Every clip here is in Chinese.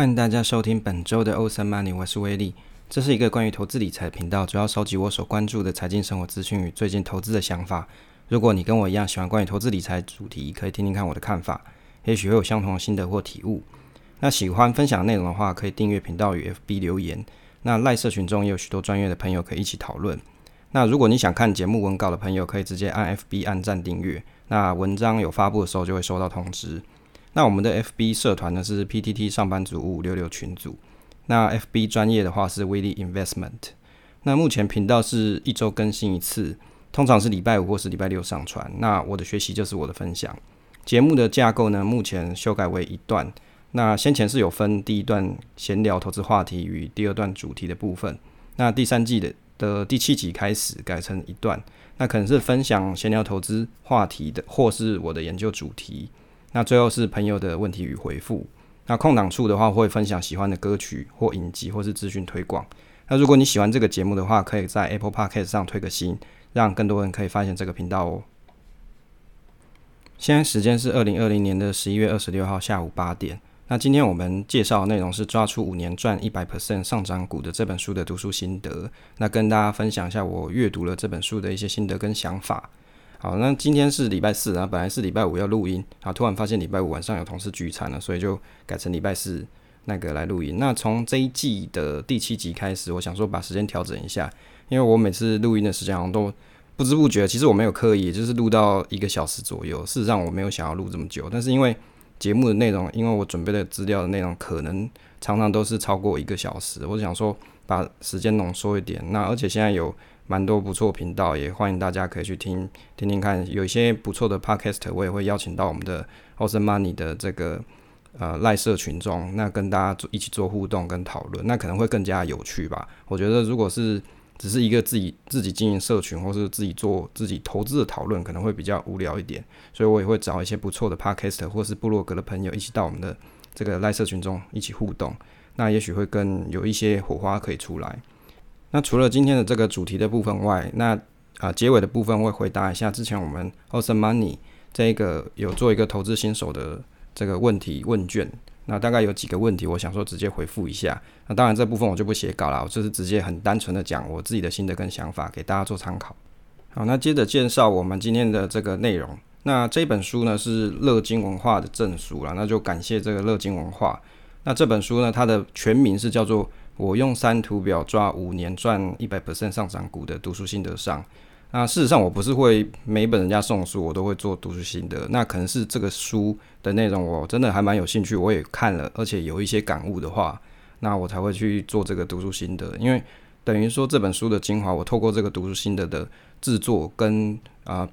欢迎大家收听本周的欧森 Money，我是威利。这是一个关于投资理财的频道，主要收集我所关注的财经生活资讯与最近投资的想法。如果你跟我一样喜欢关于投资理财主题，可以听听看我的看法，也许会有相同的心得或体悟。那喜欢分享内容的话，可以订阅频道与 FB 留言。那赖社群中也有许多专业的朋友可以一起讨论。那如果你想看节目文稿的朋友，可以直接按 FB 按赞订阅。那文章有发布的时候就会收到通知。那我们的 FB 社团呢是 PTT 上班族五五六六群组。那 FB 专业的话是 w i l l Investment。那目前频道是一周更新一次，通常是礼拜五或是礼拜六上传。那我的学习就是我的分享。节目的架构呢，目前修改为一段。那先前是有分第一段闲聊投资话题与第二段主题的部分。那第三季的的第七集开始改成一段，那可能是分享闲聊投资话题的，或是我的研究主题。那最后是朋友的问题与回复。那空档处的话，会分享喜欢的歌曲或影集，或是资讯推广。那如果你喜欢这个节目的话，可以在 Apple Podcast 上推个新，让更多人可以发现这个频道哦。现在时间是二零二零年的十一月二十六号下午八点。那今天我们介绍的内容是抓出五年赚一百 percent 上涨股的这本书的读书心得。那跟大家分享一下我阅读了这本书的一些心得跟想法。好，那今天是礼拜四，啊本来是礼拜五要录音，然后突然发现礼拜五晚上有同事聚餐了，所以就改成礼拜四那个来录音。那从这一季的第七集开始，我想说把时间调整一下，因为我每次录音的时间好像都不知不觉，其实我没有刻意，就是录到一个小时左右。事实上我没有想要录这么久，但是因为节目的内容，因为我准备的资料的内容可能常常都是超过一个小时，我想说把时间浓缩一点。那而且现在有。蛮多不错频道，也欢迎大家可以去听听听看。有一些不错的 podcast，我也会邀请到我们的 Awesome Money 的这个呃赖社群中，那跟大家做一起做互动跟讨论，那可能会更加有趣吧。我觉得如果是只是一个自己自己经营社群，或是自己做自己投资的讨论，可能会比较无聊一点。所以我也会找一些不错的 podcast 或是部落格的朋友一起到我们的这个赖社群中一起互动，那也许会更有一些火花可以出来。那除了今天的这个主题的部分外，那啊结尾的部分会回答一下之前我们 Awesome Money 这个有做一个投资新手的这个问题问卷，那大概有几个问题，我想说直接回复一下。那当然这部分我就不写稿了，我就是直接很单纯的讲我自己的心得跟想法给大家做参考。好，那接着介绍我们今天的这个内容。那这本书呢是乐金文化的证书了，那就感谢这个乐金文化。那这本书呢它的全名是叫做。我用三图表抓五年赚一百%上涨股的读书心得上，那事实上我不是会每本人家送书我都会做读书心得，那可能是这个书的内容我真的还蛮有兴趣，我也看了，而且有一些感悟的话，那我才会去做这个读书心得，因为等于说这本书的精华，我透过这个读书心得的制作跟啊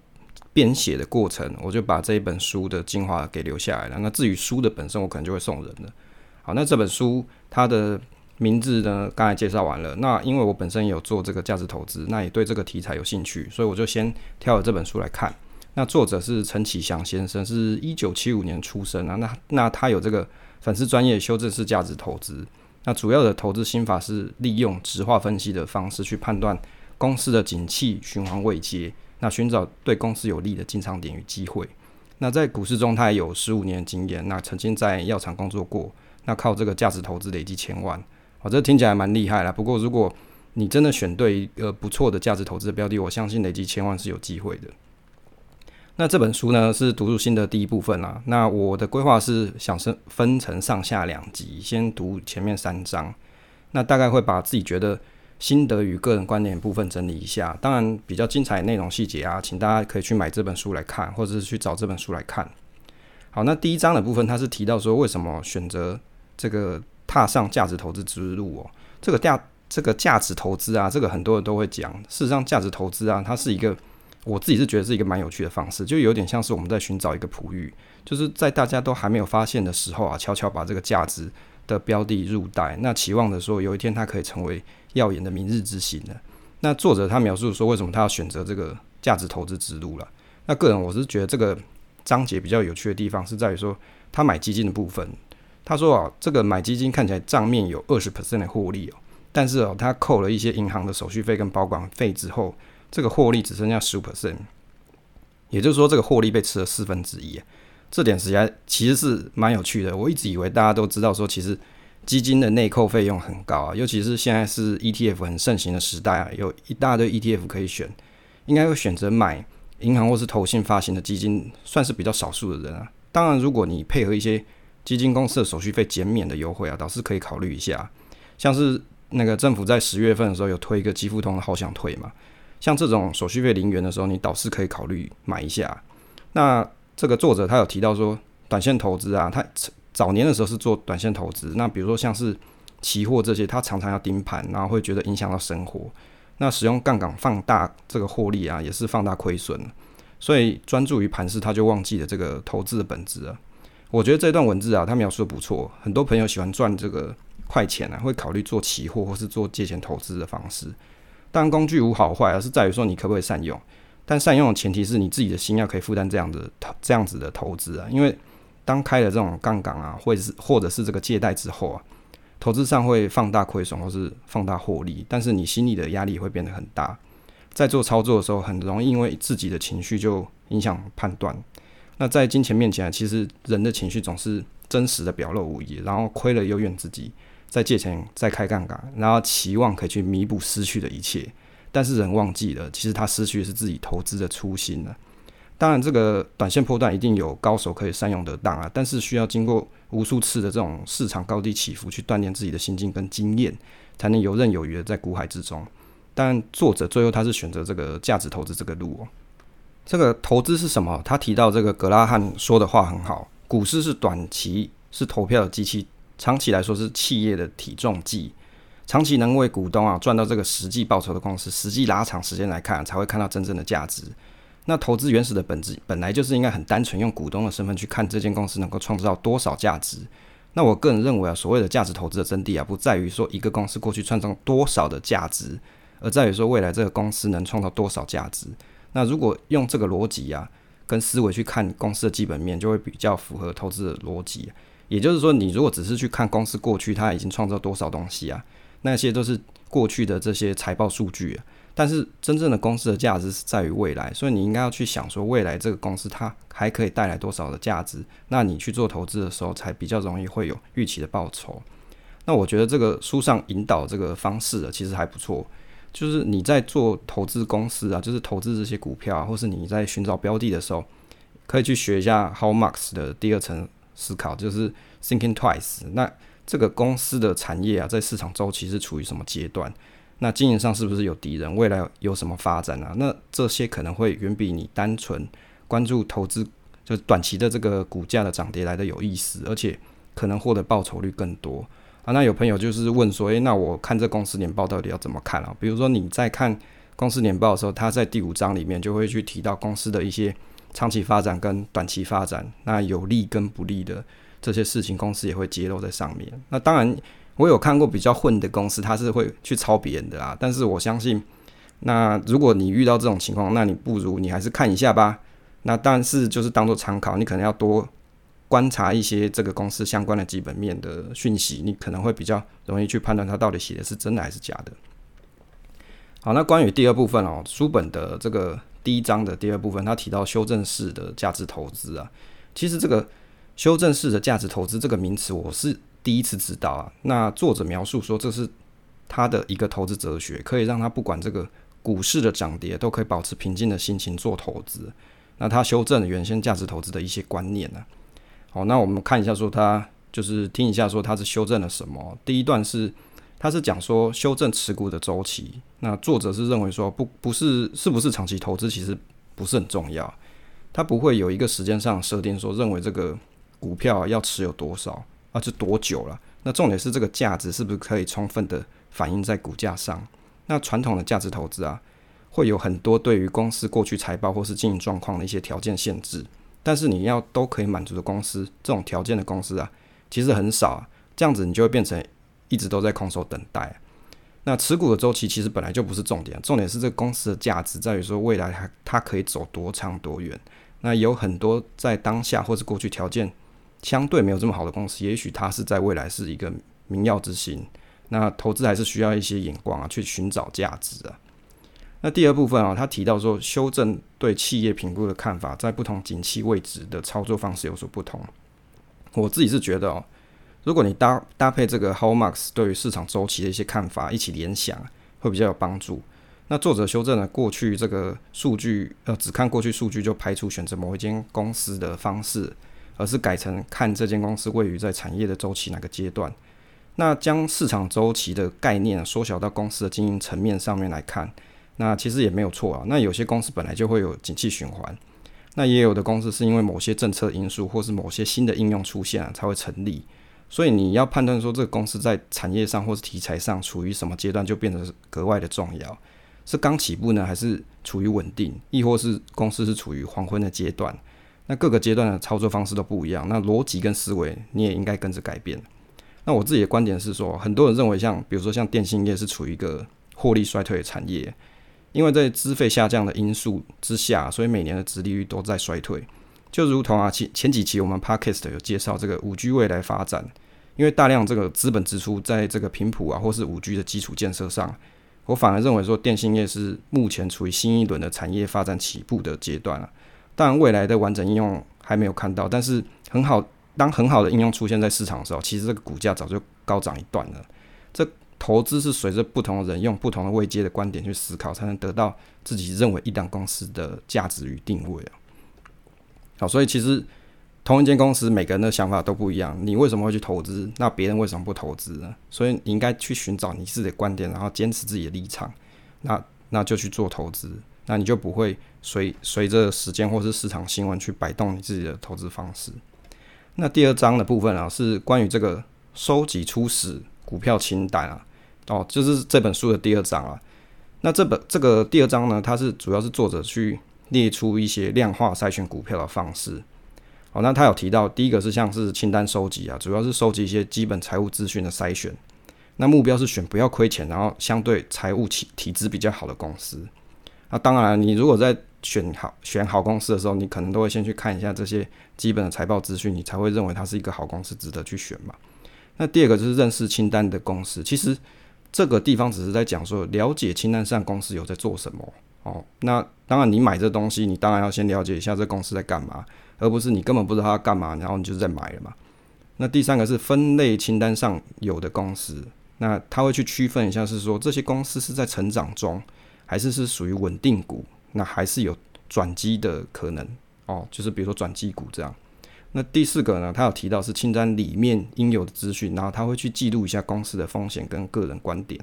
编写的过程，我就把这一本书的精华给留下来了。那至于书的本身，我可能就会送人了。好，那这本书它的。名字呢？刚才介绍完了。那因为我本身有做这个价值投资，那也对这个题材有兴趣，所以我就先挑了这本书来看。那作者是陈启祥先生，是一九七五年出生啊。那那他有这个粉丝专业修正式价值投资。那主要的投资心法是利用直化分析的方式去判断公司的景气循环位阶，那寻找对公司有利的进场点与机会。那在股市中，他也有十五年经验。那曾经在药厂工作过，那靠这个价值投资累积千万。哦，这听起来蛮厉害了。不过，如果你真的选对一个不错的价值投资的标的，我相信累积千万是有机会的。那这本书呢，是读书心得第一部分啦。那我的规划是想分分成上下两集，先读前面三章。那大概会把自己觉得心得与个人观点部分整理一下。当然，比较精彩的内容细节啊，请大家可以去买这本书来看，或者是去找这本书来看。好，那第一章的部分，它是提到说为什么选择这个。踏上价值投资之路哦，这个价这个价值投资啊，这个很多人都会讲。事实上，价值投资啊，它是一个我自己是觉得是一个蛮有趣的方式，就有点像是我们在寻找一个璞玉，就是在大家都还没有发现的时候啊，悄悄把这个价值的标的入袋，那期望的说有一天它可以成为耀眼的明日之星的。那作者他描述说，为什么他要选择这个价值投资之路了？那个人我是觉得这个章节比较有趣的地方是在于说，他买基金的部分。他说啊，这个买基金看起来账面有二十 percent 的获利哦，但是哦，他扣了一些银行的手续费跟保管费之后，这个获利只剩下十五 percent，也就是说，这个获利被吃了四分之一。这点实在其实是蛮有趣的。我一直以为大家都知道说，其实基金的内扣费用很高啊，尤其是现在是 ETF 很盛行的时代啊，有一大堆 ETF 可以选，应该会选择买银行或是投信发行的基金，算是比较少数的人啊。当然，如果你配合一些基金公司的手续费减免的优惠啊，倒是可以考虑一下。像是那个政府在十月份的时候有推一个积富通的好想退嘛，像这种手续费零元的时候，你倒是可以考虑买一下。那这个作者他有提到说，短线投资啊，他早年的时候是做短线投资，那比如说像是期货这些，他常常要盯盘，然后会觉得影响到生活。那使用杠杆放大这个获利啊，也是放大亏损。所以专注于盘市，他就忘记了这个投资的本质了。我觉得这段文字啊，他描述的不错。很多朋友喜欢赚这个快钱啊，会考虑做期货或是做借钱投资的方式。当然，工具无好坏，而是在于说你可不可以善用。但善用的前提是你自己的心要可以负担这样的这样子的投资啊，因为。当开了这种杠杆啊，或者是或者是这个借贷之后啊，投资上会放大亏损或是放大获利，但是你心里的压力会变得很大。在做操作的时候，很容易因为自己的情绪就影响判断。那在金钱面前，其实人的情绪总是真实的表露无遗，然后亏了又怨自己，再借钱再开杠杆，然后期望可以去弥补失去的一切，但是人忘记了，其实他失去的是自己投资的初心了。当然，这个短线波段一定有高手可以善用得当啊，但是需要经过无数次的这种市场高低起伏去锻炼自己的心境跟经验，才能游刃有余的在股海之中。但作者最后他是选择这个价值投资这个路哦。这个投资是什么？他提到这个格拉汉说的话很好：股市是短期是投票的机器，长期来说是企业的体重计。长期能为股东啊赚到这个实际报酬的公司，实际拉长时间来看，才会看到真正的价值。那投资原始的本质本来就是应该很单纯，用股东的身份去看这间公司能够创造多少价值。那我个人认为啊，所谓的价值投资的真谛啊，不在于说一个公司过去创造多少的价值，而在于说未来这个公司能创造多少价值。那如果用这个逻辑啊，跟思维去看公司的基本面，就会比较符合投资的逻辑。也就是说，你如果只是去看公司过去它已经创造多少东西啊，那些都是过去的这些财报数据啊。但是真正的公司的价值是在于未来，所以你应该要去想说未来这个公司它还可以带来多少的价值，那你去做投资的时候才比较容易会有预期的报酬。那我觉得这个书上引导这个方式啊，其实还不错。就是你在做投资公司啊，就是投资这些股票啊，或是你在寻找标的的时候，可以去学一下 How Marx 的第二层思考，就是 Thinking Twice。那这个公司的产业啊，在市场周期是处于什么阶段？那经营上是不是有敌人？未来有什么发展啊？那这些可能会远比你单纯关注投资，就短期的这个股价的涨跌来的有意思，而且可能获得报酬率更多啊。那有朋友就是问说，诶，那我看这公司年报到底要怎么看啊？比如说你在看公司年报的时候，它在第五章里面就会去提到公司的一些长期发展跟短期发展，那有利跟不利的这些事情，公司也会揭露在上面。那当然。我有看过比较混的公司，他是会去抄别人的啦。但是我相信，那如果你遇到这种情况，那你不如你还是看一下吧。那但是就是当做参考，你可能要多观察一些这个公司相关的基本面的讯息，你可能会比较容易去判断它到底写的是真的还是假的。好，那关于第二部分哦，书本的这个第一章的第二部分，他提到修正式的价值投资啊。其实这个修正式的价值投资这个名词，我是。第一次知道啊，那作者描述说这是他的一个投资哲学，可以让他不管这个股市的涨跌，都可以保持平静的心情做投资。那他修正了原先价值投资的一些观念呢。好，那我们看一下说他就是听一下说他是修正了什么。第一段是他是讲说修正持股的周期。那作者是认为说不不是是不是长期投资其实不是很重要，他不会有一个时间上设定说认为这个股票要持有多少。啊，是多久了？那重点是这个价值是不是可以充分的反映在股价上？那传统的价值投资啊，会有很多对于公司过去财报或是经营状况的一些条件限制。但是你要都可以满足的公司，这种条件的公司啊，其实很少。啊。这样子你就会变成一直都在空手等待。那持股的周期其实本来就不是重点，重点是这个公司的价值在于说未来它它可以走多长多远。那有很多在当下或是过去条件。相对没有这么好的公司，也许它是在未来是一个明耀之星。那投资还是需要一些眼光啊，去寻找价值啊。那第二部分啊，他提到说，修正对企业评估的看法，在不同景气位置的操作方式有所不同。我自己是觉得哦，如果你搭搭配这个 How Marks 对于市场周期的一些看法一起联想，会比较有帮助。那作者修正了过去这个数据，呃，只看过去数据就排除选择某一间公司的方式，而是改成看这间公司位于在产业的周期哪个阶段。那将市场周期的概念缩小到公司的经营层面上面来看，那其实也没有错啊。那有些公司本来就会有景气循环，那也有的公司是因为某些政策因素或是某些新的应用出现啊才会成立。所以你要判断说这个公司在产业上或是题材上处于什么阶段，就变得格外的重要。是刚起步呢，还是处于稳定，亦或是公司是处于黄昏的阶段？那各个阶段的操作方式都不一样，那逻辑跟思维你也应该跟着改变。那我自己的观点是说，很多人认为像比如说像电信业是处于一个获利衰退的产业，因为在资费下降的因素之下，所以每年的殖利率都在衰退。就如同啊，前前几期我们 podcast 有介绍这个五 G 未来发展，因为大量这个资本支出在这个频谱啊，或是五 G 的基础建设上，我反而认为说电信业是目前处于新一轮的产业发展起步的阶段了。当然，未来的完整应用还没有看到，但是很好，当很好的应用出现在市场的时候，其实这个股价早就高涨一段了。这投资是随着不同的人用不同的位阶的观点去思考，才能得到自己认为一档公司的价值与定位啊。好，所以其实同一间公司，每个人的想法都不一样。你为什么会去投资？那别人为什么不投资呢？所以你应该去寻找你自己的观点，然后坚持自己的立场。那那就去做投资，那你就不会随随着时间或是市场新闻去摆动你自己的投资方式。那第二章的部分啊，是关于这个收集初始股票清单啊，哦，就是这本书的第二章啊。那这本这个第二章呢，它是主要是作者去。列出一些量化筛选股票的方式。好，那他有提到，第一个是像是清单收集啊，主要是收集一些基本财务资讯的筛选。那目标是选不要亏钱，然后相对财务体体质比较好的公司。那当然，你如果在选好选好公司的时候，你可能都会先去看一下这些基本的财报资讯，你才会认为它是一个好公司，值得去选嘛。那第二个就是认识清单的公司。其实这个地方只是在讲说，了解清单上公司有在做什么。哦，那当然，你买这东西，你当然要先了解一下这公司在干嘛，而不是你根本不知道它干嘛，然后你就在买了嘛。那第三个是分类清单上有的公司，那他会去区分一下，是说这些公司是在成长中，还是是属于稳定股，那还是有转机的可能哦，就是比如说转机股这样。那第四个呢，他有提到是清单里面应有的资讯，然后他会去记录一下公司的风险跟个人观点。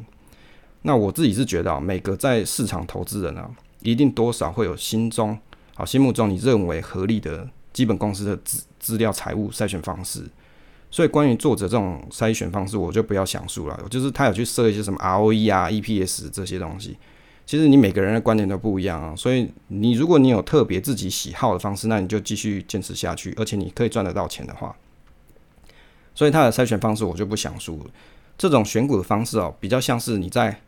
那我自己是觉得啊，每个在市场投资人啊，一定多少会有心中啊心目中你认为合理的基本公司的资资料财务筛选方式。所以关于作者这种筛选方式，我就不要详述了。就是他有去设一些什么 ROE 啊、EPS 这些东西。其实你每个人的观点都不一样啊，所以你如果你有特别自己喜好的方式，那你就继续坚持下去，而且你可以赚得到钱的话。所以他的筛选方式我就不详述了。这种选股的方式哦，比较像是你在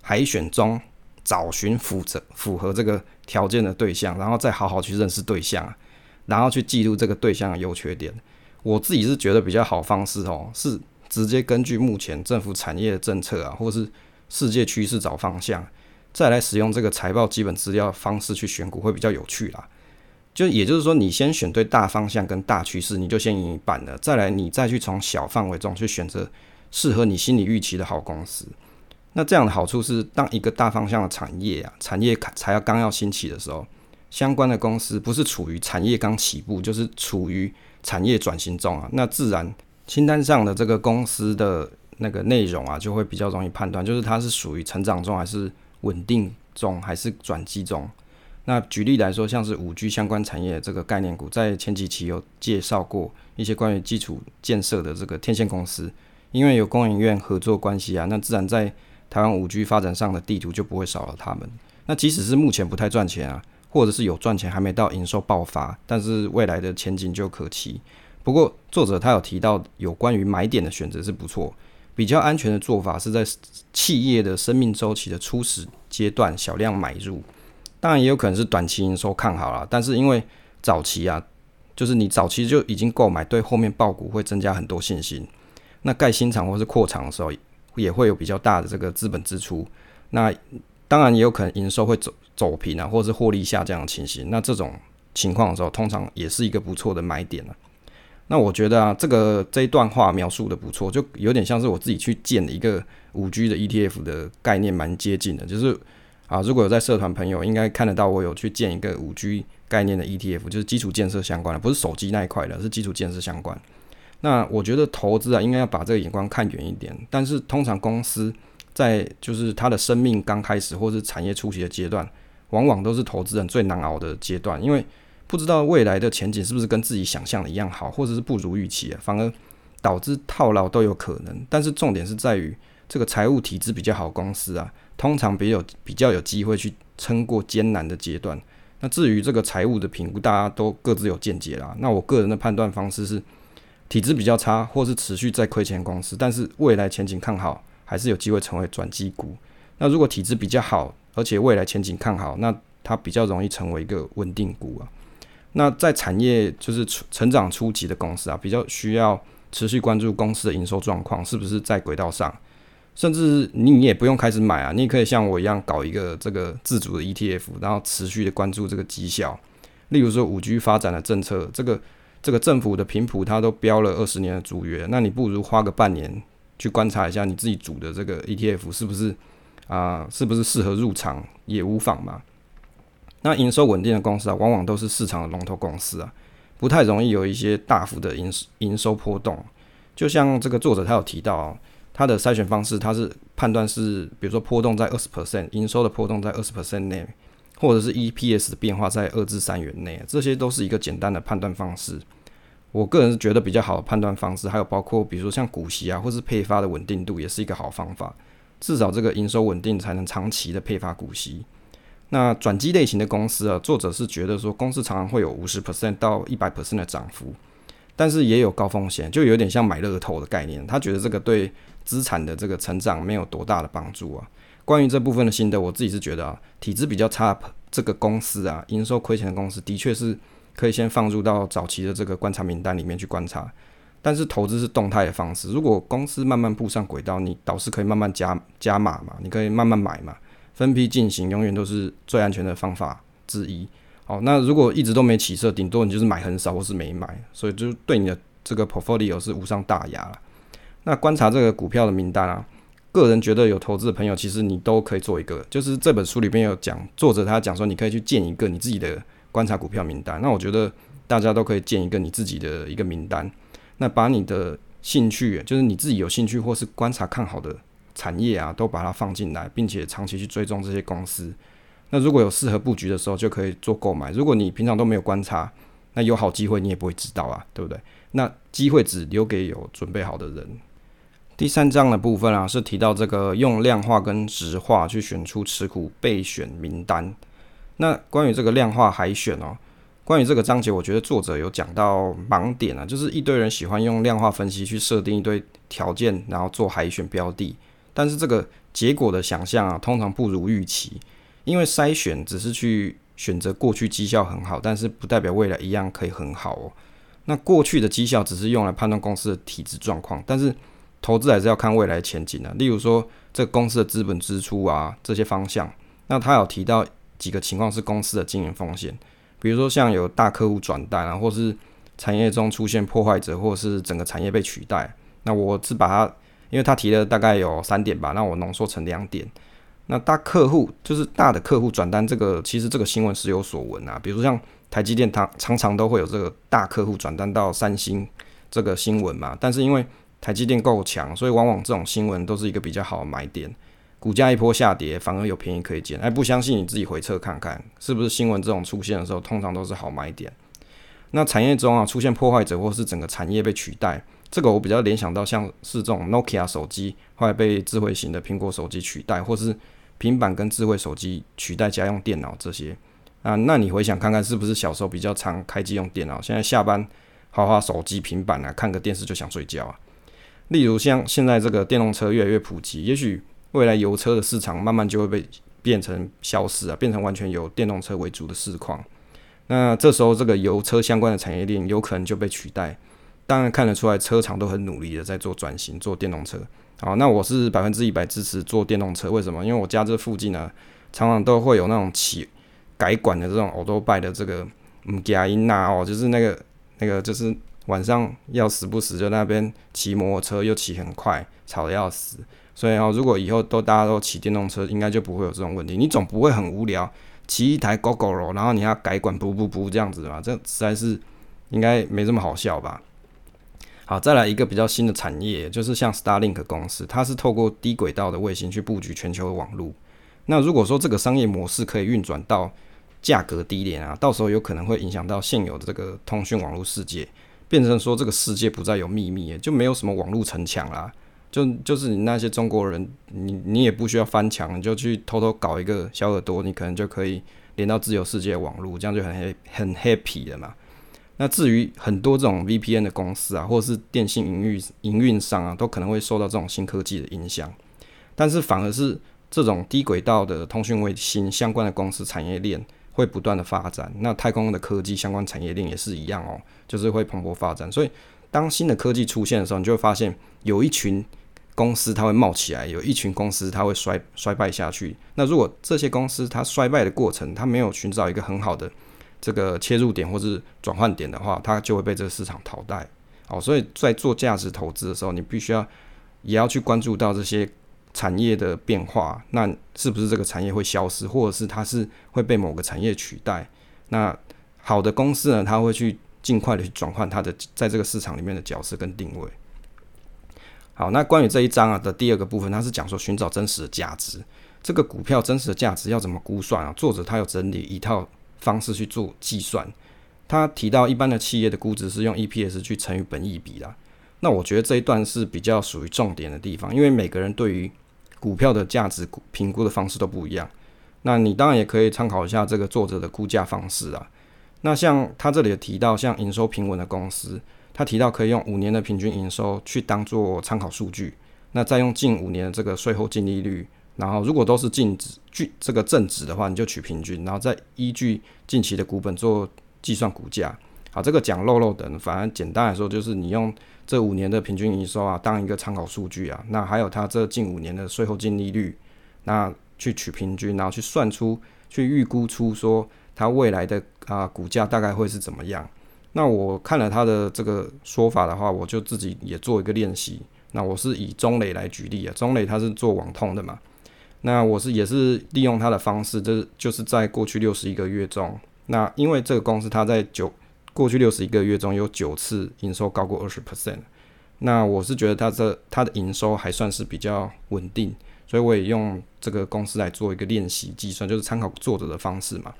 海选中找寻符合符合这个条件的对象，然后再好好去认识对象，然后去记录这个对象的优缺点。我自己是觉得比较好方式哦，是直接根据目前政府产业政策啊，或是世界趋势找方向，再来使用这个财报基本资料方式去选股会比较有趣啦。就也就是说，你先选对大方向跟大趋势，你就先赢一半了。再来，你再去从小范围中去选择适合你心理预期的好公司。那这样的好处是，当一个大方向的产业啊，产业才要刚要兴起的时候，相关的公司不是处于产业刚起步，就是处于产业转型中啊，那自然清单上的这个公司的那个内容啊，就会比较容易判断，就是它是属于成长中，还是稳定中，还是转机中。那举例来说，像是五 G 相关产业这个概念股，在前几期有介绍过一些关于基础建设的这个天线公司，因为有工研院合作关系啊，那自然在台湾五 G 发展上的地图就不会少了他们。那即使是目前不太赚钱啊，或者是有赚钱还没到营收爆发，但是未来的前景就可期。不过作者他有提到有关于买点的选择是不错，比较安全的做法是在企业的生命周期的初始阶段小量买入。当然也有可能是短期营收看好了，但是因为早期啊，就是你早期就已经购买，对后面爆股会增加很多信心。那盖新厂或是扩厂的时候。也会有比较大的这个资本支出，那当然也有可能营收会走走平啊，或者是获利下降的情形。那这种情况的时候，通常也是一个不错的买点了。那我觉得啊，这个这一段话描述的不错，就有点像是我自己去建的一个五 G 的 ETF 的概念，蛮接近的。就是啊，如果有在社团朋友，应该看得到我有去建一个五 G 概念的 ETF，就是基础建设相关的，不是手机那一块的，是基础建设相关。那我觉得投资啊，应该要把这个眼光看远一点。但是通常公司在就是它的生命刚开始，或是产业初期的阶段，往往都是投资人最难熬的阶段，因为不知道未来的前景是不是跟自己想象的一样好，或者是不如预期啊，反而导致套牢都有可能。但是重点是在于这个财务体质比较好公司啊，通常比较比较有机会去撑过艰难的阶段。那至于这个财务的评估，大家都各自有见解啦。那我个人的判断方式是，体质比较差，或是持续在亏钱公司，但是未来前景看好，还是有机会成为转机股。那如果体质比较好，而且未来前景看好，那它比较容易成为一个稳定股啊。那在产业就是成长初级的公司啊，比较需要持续关注公司的营收状况是不是在轨道上，甚至你也不用开始买啊，你也可以像我一样搞一个这个自主的 ETF，然后持续的关注这个绩效。例如说五 G 发展的政策，这个这个政府的频谱它都标了二十年的租约，那你不如花个半年去观察一下你自己组的这个 ETF 是不是啊，是不是适合入场也无妨嘛。那营收稳定的公司啊，往往都是市场的龙头公司啊，不太容易有一些大幅的营营收波动。就像这个作者他有提到，啊他的筛选方式，他是判断是，比如说波动在二十 percent，营收的波动在二十 percent 内，或者是 EPS 的变化在二至三元内，这些都是一个简单的判断方式。我个人是觉得比较好的判断方式，还有包括比如说像股息啊，或是配发的稳定度，也是一个好方法。至少这个营收稳定，才能长期的配发股息。那转机类型的公司啊，作者是觉得说公司常常会有五十 percent 到一百 percent 的涨幅，但是也有高风险，就有点像买乐透的概念。他觉得这个对资产的这个成长没有多大的帮助啊。关于这部分的心得，我自己是觉得啊，体质比较差这个公司啊，营收亏钱的公司，的确是可以先放入到早期的这个观察名单里面去观察。但是投资是动态的方式，如果公司慢慢步上轨道，你倒是可以慢慢加加码嘛，你可以慢慢买嘛。分批进行永远都是最安全的方法之一。好，那如果一直都没起色，顶多你就是买很少或是没买，所以就对你的这个 portfolio 是无伤大雅了。那观察这个股票的名单啊，个人觉得有投资的朋友，其实你都可以做一个。就是这本书里面有讲，作者他讲说，你可以去建一个你自己的观察股票名单。那我觉得大家都可以建一个你自己的一个名单。那把你的兴趣，就是你自己有兴趣或是观察看好的。产业啊，都把它放进来，并且长期去追踪这些公司。那如果有适合布局的时候，就可以做购买。如果你平常都没有观察，那有好机会你也不会知道啊，对不对？那机会只留给有准备好的人。第三章的部分啊，是提到这个用量化跟值化去选出持股备选名单。那关于这个量化海选哦，关于这个章节，我觉得作者有讲到盲点啊，就是一堆人喜欢用量化分析去设定一堆条件，然后做海选标的。但是这个结果的想象啊，通常不如预期，因为筛选只是去选择过去绩效很好，但是不代表未来一样可以很好哦。那过去的绩效只是用来判断公司的体质状况，但是投资还是要看未来前景的。例如说，这公司的资本支出啊这些方向，那他有提到几个情况是公司的经营风险，比如说像有大客户转单啊，或是产业中出现破坏者，或是整个产业被取代。那我是把它。因为他提了大概有三点吧，那我浓缩成两点。那大客户就是大的客户转单，这个其实这个新闻时有所闻啊。比如说像台积电，它常常都会有这个大客户转单到三星这个新闻嘛。但是因为台积电够强，所以往往这种新闻都是一个比较好的买点。股价一波下跌，反而有便宜可以捡。哎，不相信你自己回测看看，是不是新闻这种出现的时候，通常都是好买点。那产业中啊出现破坏者，或是整个产业被取代。这个我比较联想到像是这种 Nokia 手机后来被智慧型的苹果手机取代，或是平板跟智慧手机取代家用电脑这些啊，那你回想看看是不是小时候比较常开机用电脑，现在下班花花手机、平板啊，看个电视就想睡觉啊。例如像现在这个电动车越来越普及，也许未来油车的市场慢慢就会被变成消失啊，变成完全由电动车为主的市况。那这时候这个油车相关的产业链有可能就被取代。当然看得出来，车厂都很努力的在做转型，做电动车。好，那我是百分之一百支持做电动车。为什么？因为我家这附近呢，常常都会有那种起改管的这种欧多拜的这个嗯加音呐哦，就是那个那个就是晚上要时不时就那边骑摩托车又骑很快，吵得要死。所以哦，如果以后都大家都骑电动车，应该就不会有这种问题。你总不会很无聊骑一台狗狗肉，然后你要改管不不不这样子吧？这实在是应该没这么好笑吧？好，再来一个比较新的产业，就是像 Starlink 公司，它是透过低轨道的卫星去布局全球的网络。那如果说这个商业模式可以运转到价格低廉啊，到时候有可能会影响到现有的这个通讯网络世界，变成说这个世界不再有秘密，就没有什么网络城墙啦。就就是你那些中国人，你你也不需要翻墙，你就去偷偷搞一个小耳朵，你可能就可以连到自由世界的网络，这样就很很 happy 的嘛。那至于很多这种 VPN 的公司啊，或者是电信营运营运商啊，都可能会受到这种新科技的影响，但是反而是这种低轨道的通讯卫星相关的公司产业链会不断的发展。那太空的科技相关产业链也是一样哦，就是会蓬勃发展。所以当新的科技出现的时候，你就会发现有一群。公司它会冒起来，有一群公司它会衰衰败下去。那如果这些公司它衰败的过程，它没有寻找一个很好的这个切入点或是转换点的话，它就会被这个市场淘汰。哦，所以在做价值投资的时候，你必须要也要去关注到这些产业的变化。那是不是这个产业会消失，或者是它是会被某个产业取代？那好的公司呢，它会去尽快的去转换它的在这个市场里面的角色跟定位。好，那关于这一章啊的第二个部分，它是讲说寻找真实的价值。这个股票真实的价值要怎么估算啊？作者他有整理一套方式去做计算。他提到一般的企业的估值是用 EPS 去乘以本益比啦。那我觉得这一段是比较属于重点的地方，因为每个人对于股票的价值评估的方式都不一样。那你当然也可以参考一下这个作者的估价方式啊。那像他这里提到，像营收平稳的公司。他提到可以用五年的平均营收去当做参考数据，那再用近五年的这个税后净利率，然后如果都是净值据这个正值的话，你就取平均，然后再依据近期的股本做计算股价。好，这个讲漏漏等，反正简单来说就是你用这五年的平均营收啊当一个参考数据啊，那还有它这近五年的税后净利率，那去取平均，然后去算出去预估出说它未来的啊股价大概会是怎么样。那我看了他的这个说法的话，我就自己也做一个练习。那我是以中磊来举例啊，中磊他是做网通的嘛。那我是也是利用他的方式，就是就是在过去六十一个月中，那因为这个公司它在九过去六十一个月中有九次营收高过二十 percent，那我是觉得它这它的营收还算是比较稳定，所以我也用这个公司来做一个练习计算，就是参考作者的方式嘛。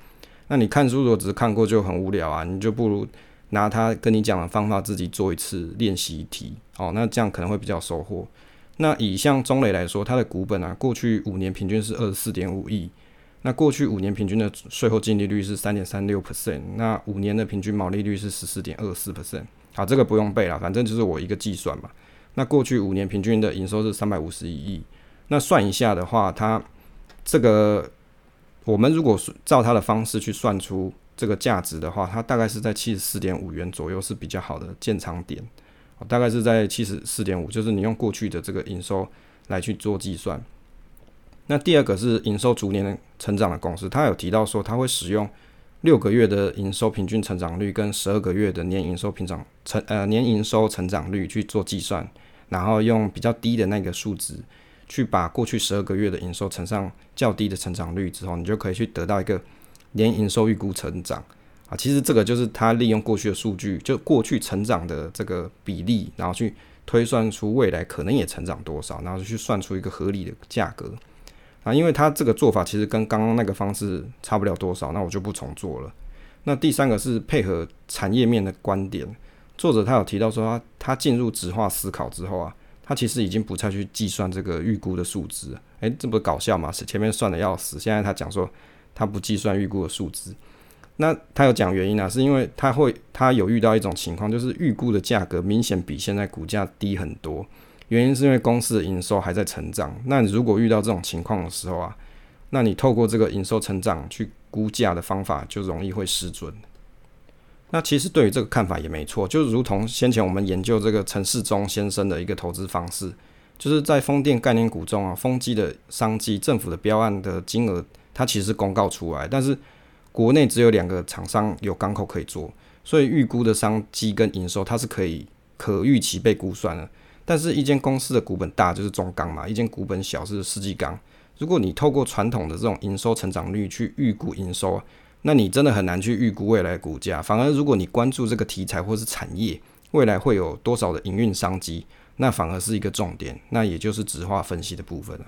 那你看书如果只是看过就很无聊啊，你就不如。拿他跟你讲的方法自己做一次练习题，哦，那这样可能会比较收获。那以像中磊来说，它的股本啊，过去五年平均是二十四点五亿，那过去五年平均的税后净利率是三点三六 percent，那五年的平均毛利率是十四点二四 percent。好，这个不用背了，反正就是我一个计算嘛。那过去五年平均的营收是三百五十一亿，那算一下的话，它这个我们如果照它的方式去算出。这个价值的话，它大概是在七十四点五元左右是比较好的建仓点，大概是在七十四点五，就是你用过去的这个营收来去做计算。那第二个是营收逐年成长的公司，它有提到说，它会使用六个月的营收平均成长率跟十二个月的年营收平长成呃年营收成长率去做计算，然后用比较低的那个数值去把过去十二个月的营收乘上较低的成长率之后，你就可以去得到一个。年营收预估成长其实这个就是他利用过去的数据，就过去成长的这个比例，然后去推算出未来可能也成长多少，然后去算出一个合理的价格啊。因为他这个做法其实跟刚刚那个方式差不了多少，那我就不重做了。那第三个是配合产业面的观点，作者他有提到说，他他进入直化思考之后啊，他其实已经不再去计算这个预估的数值，诶，这不搞笑吗？是前面算的要死，现在他讲说。他不计算预估的数值，那他有讲原因啊，是因为他会他有遇到一种情况，就是预估的价格明显比现在股价低很多。原因是因为公司的营收还在成长。那你如果遇到这种情况的时候啊，那你透过这个营收成长去估价的方法就容易会失准。那其实对于这个看法也没错，就如同先前我们研究这个陈世忠先生的一个投资方式，就是在风电概念股中啊，风机的商机、政府的标案的金额。它其实公告出来，但是国内只有两个厂商有港口可以做，所以预估的商机跟营收它是可以可预期被估算的。但是，一间公司的股本大就是中钢嘛，一间股本小是世纪钢。如果你透过传统的这种营收成长率去预估营收，那你真的很难去预估未来股价。反而，如果你关注这个题材或是产业未来会有多少的营运商机，那反而是一个重点。那也就是直化分析的部分了。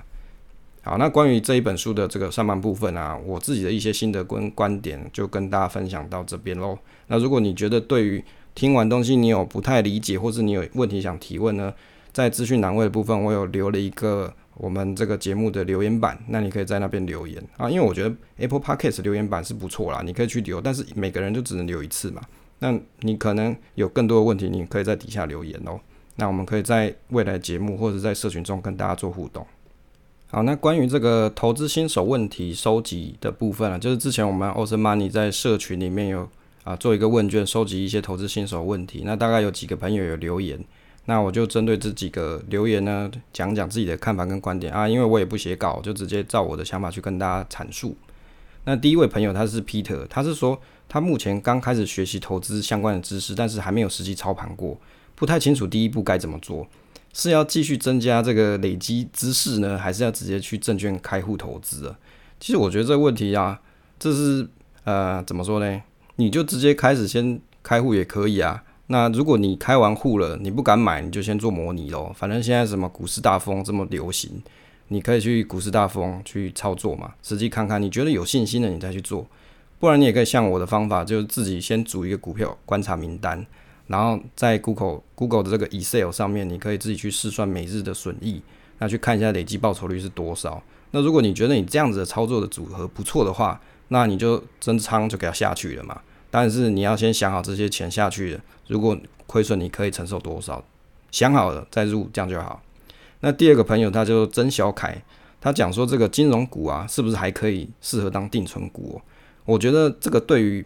好，那关于这一本书的这个上半部分啊，我自己的一些心得跟观点就跟大家分享到这边喽。那如果你觉得对于听完东西你有不太理解，或是你有问题想提问呢，在资讯栏位的部分我有留了一个我们这个节目的留言板，那你可以在那边留言啊。因为我觉得 Apple Podcast 留言板是不错啦，你可以去留，但是每个人就只能留一次嘛。那你可能有更多的问题，你可以在底下留言哦。那我们可以在未来节目或者在社群中跟大家做互动。好，那关于这个投资新手问题收集的部分啊，就是之前我们 Ocean Money 在社群里面有啊做一个问卷，收集一些投资新手问题。那大概有几个朋友有留言，那我就针对这几个留言呢，讲讲自己的看法跟观点啊，因为我也不写稿，就直接照我的想法去跟大家阐述。那第一位朋友他是 Peter，他是说他目前刚开始学习投资相关的知识，但是还没有实际操盘过，不太清楚第一步该怎么做。是要继续增加这个累积知识呢，还是要直接去证券开户投资啊？其实我觉得这个问题啊，这是呃怎么说呢？你就直接开始先开户也可以啊。那如果你开完户了，你不敢买，你就先做模拟咯。反正现在什么股市大风这么流行，你可以去股市大风去操作嘛。实际看看，你觉得有信心的，你再去做。不然你也可以像我的方法，就是自己先组一个股票观察名单。然后在 Google Google 的这个 Excel 上面，你可以自己去试算每日的损益，那去看一下累计报酬率是多少。那如果你觉得你这样子的操作的组合不错的话，那你就增仓就给它下去了嘛。但是你要先想好这些钱下去了，如果亏损你可以承受多少，想好了再入，这样就好。那第二个朋友他就曾小凯，他讲说这个金融股啊，是不是还可以适合当定存股？我觉得这个对于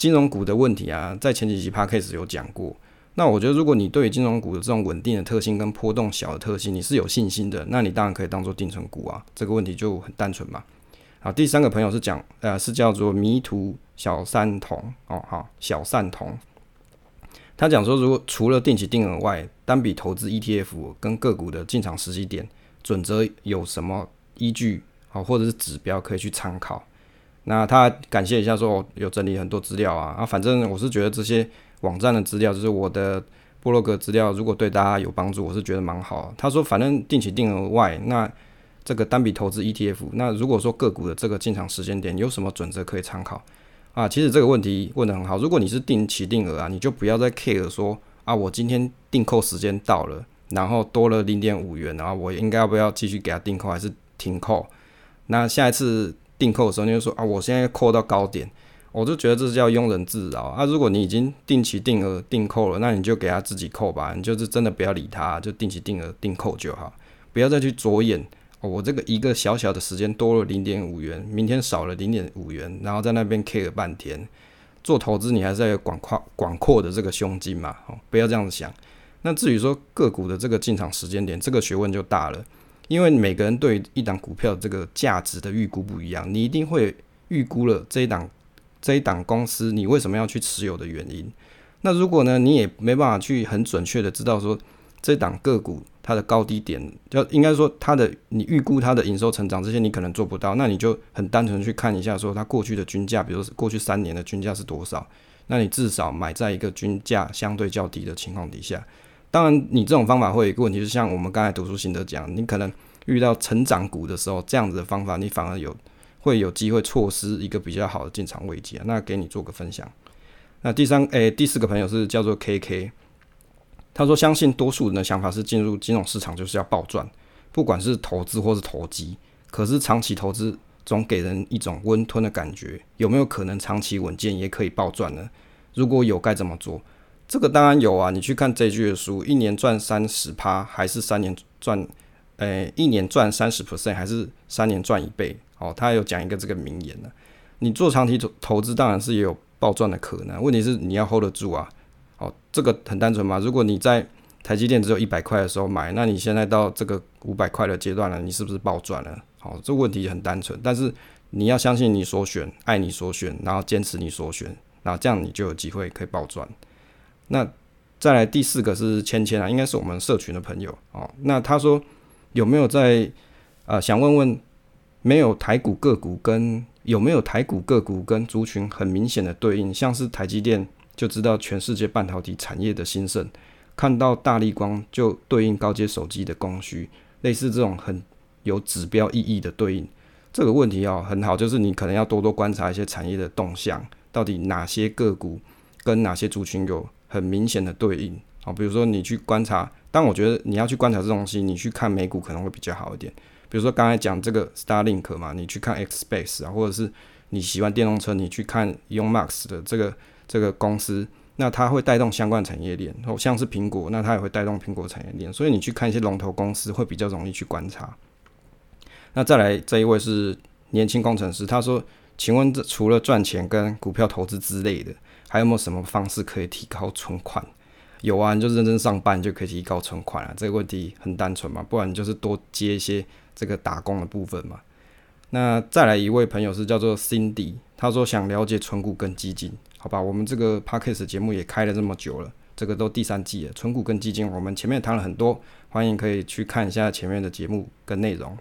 金融股的问题啊，在前几集 podcast 有讲过。那我觉得，如果你对于金融股的这种稳定的特性跟波动小的特性，你是有信心的，那你当然可以当做定存股啊。这个问题就很单纯嘛。好，第三个朋友是讲，呃，是叫做迷途小三童哦，好，小三童。他讲说，如果除了定期定额外，单笔投资 ETF 跟个股的进场时机点准则有什么依据啊，或者是指标可以去参考？那他感谢一下，说有整理很多资料啊啊，反正我是觉得这些网站的资料，就是我的部落格资料，如果对大家有帮助，我是觉得蛮好。他说，反正定期定额外，那这个单笔投资 ETF，那如果说个股的这个进场时间点有什么准则可以参考啊？其实这个问题问得很好。如果你是定期定额啊，你就不要再 care 说啊，我今天订扣时间到了，然后多了零点五元，然后我应该要不要继续给他订扣，还是停扣？那下一次。订扣的时候，你就说啊，我现在扣到高点，我就觉得这是叫庸人自扰啊。如果你已经定期定额订扣了，那你就给他自己扣吧，你就是真的不要理他，就定期定额订扣就好，不要再去着眼哦。我这个一个小小的时间多了零点五元，明天少了零点五元，然后在那边 K 了半天。做投资你还是要广阔广阔的这个胸襟嘛，哦，不要这样子想。那至于说个股的这个进场时间点，这个学问就大了。因为每个人对一档股票这个价值的预估不一样，你一定会预估了这一档这一档公司你为什么要去持有的原因。那如果呢，你也没办法去很准确的知道说这档个股它的高低点，就应该说它的你预估它的营收成长这些你可能做不到，那你就很单纯去看一下说它过去的均价，比如过去三年的均价是多少，那你至少买在一个均价相对较低的情况底下。当然，你这种方法会有一个问题，就像我们刚才读书心得讲，你可能遇到成长股的时候，这样子的方法，你反而有会有机会错失一个比较好的进场位置。那给你做个分享。那第三，诶，第四个朋友是叫做 KK，他说相信多数人的想法是进入金融市场就是要暴赚，不管是投资或是投机。可是长期投资总给人一种温吞的感觉，有没有可能长期稳健也可以暴赚呢？如果有，该怎么做？这个当然有啊，你去看这句的书，一年赚三十趴，还是三年赚，诶，一年赚三十 percent，还是三年赚一倍？哦，他有讲一个这个名言呢。你做长期投投资，当然是也有暴赚的可能，问题是你要 hold 得住啊。哦，这个很单纯嘛。如果你在台积电只有一百块的时候买，那你现在到这个五百块的阶段了，你是不是暴赚了？好，这问题很单纯，但是你要相信你所选，爱你所选，然后坚持你所选。那这样你就有机会可以暴赚。那再来第四个是芊芊啊，应该是我们社群的朋友哦。那他说有没有在呃想问问没有台股个股跟有没有台股个股跟族群很明显的对应，像是台积电就知道全世界半导体产业的兴盛，看到大力光就对应高阶手机的供需，类似这种很有指标意义的对应。这个问题哦很好，就是你可能要多多观察一些产业的动向，到底哪些个股跟哪些族群有很明显的对应啊？比如说你去观察，但我觉得你要去观察这东西，你去看美股可能会比较好一点。比如说刚才讲这个 Starlink 嘛，你去看 X Space 啊，或者是你喜欢电动车，你去看用 Max 的这个这个公司，那它会带动相关产业链，哦，像是苹果，那它也会带动苹果产业链，所以你去看一些龙头公司会比较容易去观察。那再来这一位是年轻工程师，他说：“请问这除了赚钱跟股票投资之类的，还有没有什么方式可以提高存款？”有啊，你就认真上班就可以提高存款啊。这个问题很单纯嘛，不然就是多接一些。这个打工的部分嘛，那再来一位朋友是叫做 Cindy，他说想了解存股跟基金，好吧，我们这个 Podcast 节目也开了这么久了，这个都第三季了，存股跟基金我们前面谈了很多，欢迎可以去看一下前面的节目跟内容，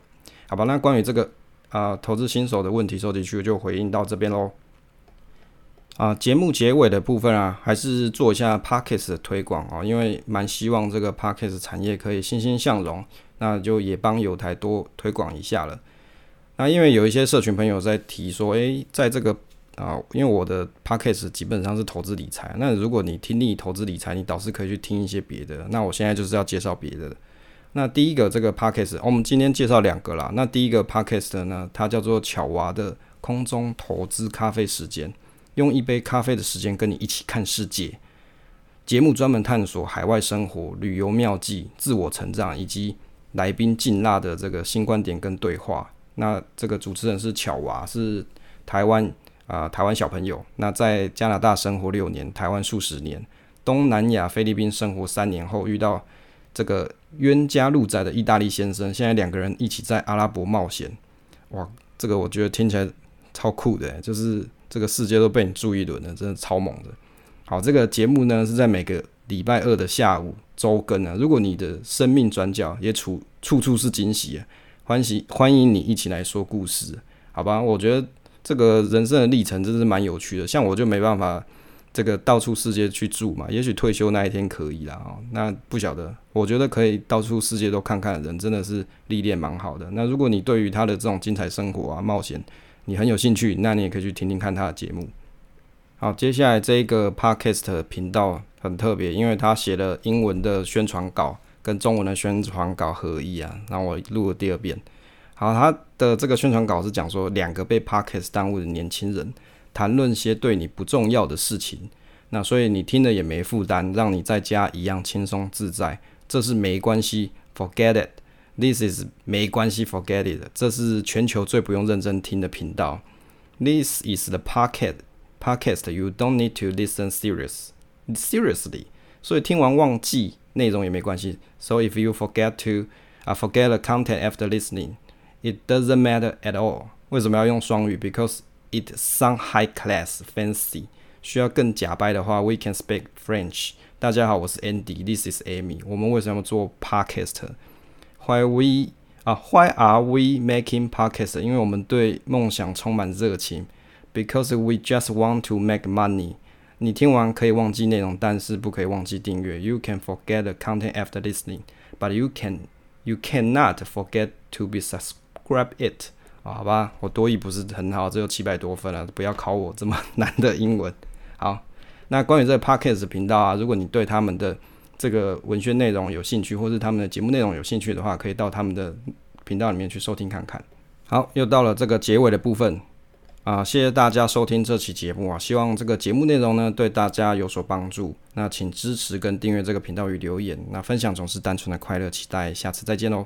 好吧，那关于这个啊投资新手的问题收集区就回应到这边喽。啊，节目结尾的部分啊，还是做一下 Podcast 的推广哦，因为蛮希望这个 Podcast 产业可以欣欣向荣，那就也帮有台多推广一下了。那因为有一些社群朋友在提说，诶，在这个啊，因为我的 Podcast 基本上是投资理财，那如果你听力投资理财，你倒是可以去听一些别的。那我现在就是要介绍别的。那第一个这个 Podcast，我们今天介绍两个啦。那第一个 Podcast 呢，它叫做巧娃的空中投资咖啡时间。用一杯咖啡的时间跟你一起看世界。节目专门探索海外生活、旅游妙计、自我成长以及来宾劲辣的这个新观点跟对话。那这个主持人是巧娃，是台湾啊台湾小朋友。那在加拿大生活六年，台湾数十年，东南亚菲律宾生活三年后，遇到这个冤家路窄的意大利先生。现在两个人一起在阿拉伯冒险。哇，这个我觉得听起来超酷的，就是。这个世界都被你住一轮了，真的超猛的。好，这个节目呢是在每个礼拜二的下午周更啊。如果你的生命转角也处处处是惊喜啊，欢喜欢迎你一起来说故事，好吧？我觉得这个人生的历程真是蛮有趣的。像我就没办法这个到处世界去住嘛，也许退休那一天可以啦哦。那不晓得，我觉得可以到处世界都看看的人，真的是历练蛮好的。那如果你对于他的这种精彩生活啊、冒险，你很有兴趣，那你也可以去听听看他的节目。好，接下来这一个 podcast 频道很特别，因为他写了英文的宣传稿跟中文的宣传稿合一啊，然后我录了第二遍。好，他的这个宣传稿是讲说两个被 podcast 耽误的年轻人谈论些对你不重要的事情，那所以你听了也没负担，让你在家一样轻松自在，这是没关系，forget it。This is 没关系，forget it。这是全球最不用认真听的频道。This is the podcast. Podcast you don't need to listen serious seriously。所以听完忘记内容也没关系。So if you forget to 啊 forget the content after listening, it doesn't matter at all。为什么要用双语？Because it sound high class, fancy。需要更假掰的话，we can speak French。大家好，我是 Andy。This is Amy。我们为什么做 podcast？Why we 啊？Why are we making podcast？因为我们对梦想充满热情。Because we just want to make money。你听完可以忘记内容，但是不可以忘记订阅。You can forget the content after listening, but you can you cannot forget to be subscribe it。啊，好吧，我多译不是很好，只有七百多分了，不要考我这么难的英文。好，那关于这个 podcast 频道啊，如果你对他们的 这个文宣内容有兴趣，或是他们的节目内容有兴趣的话，可以到他们的频道里面去收听看看。好，又到了这个结尾的部分啊，谢谢大家收听这期节目啊，希望这个节目内容呢对大家有所帮助。那请支持跟订阅这个频道与留言。那分享总是单纯的快乐，期待下次再见喽。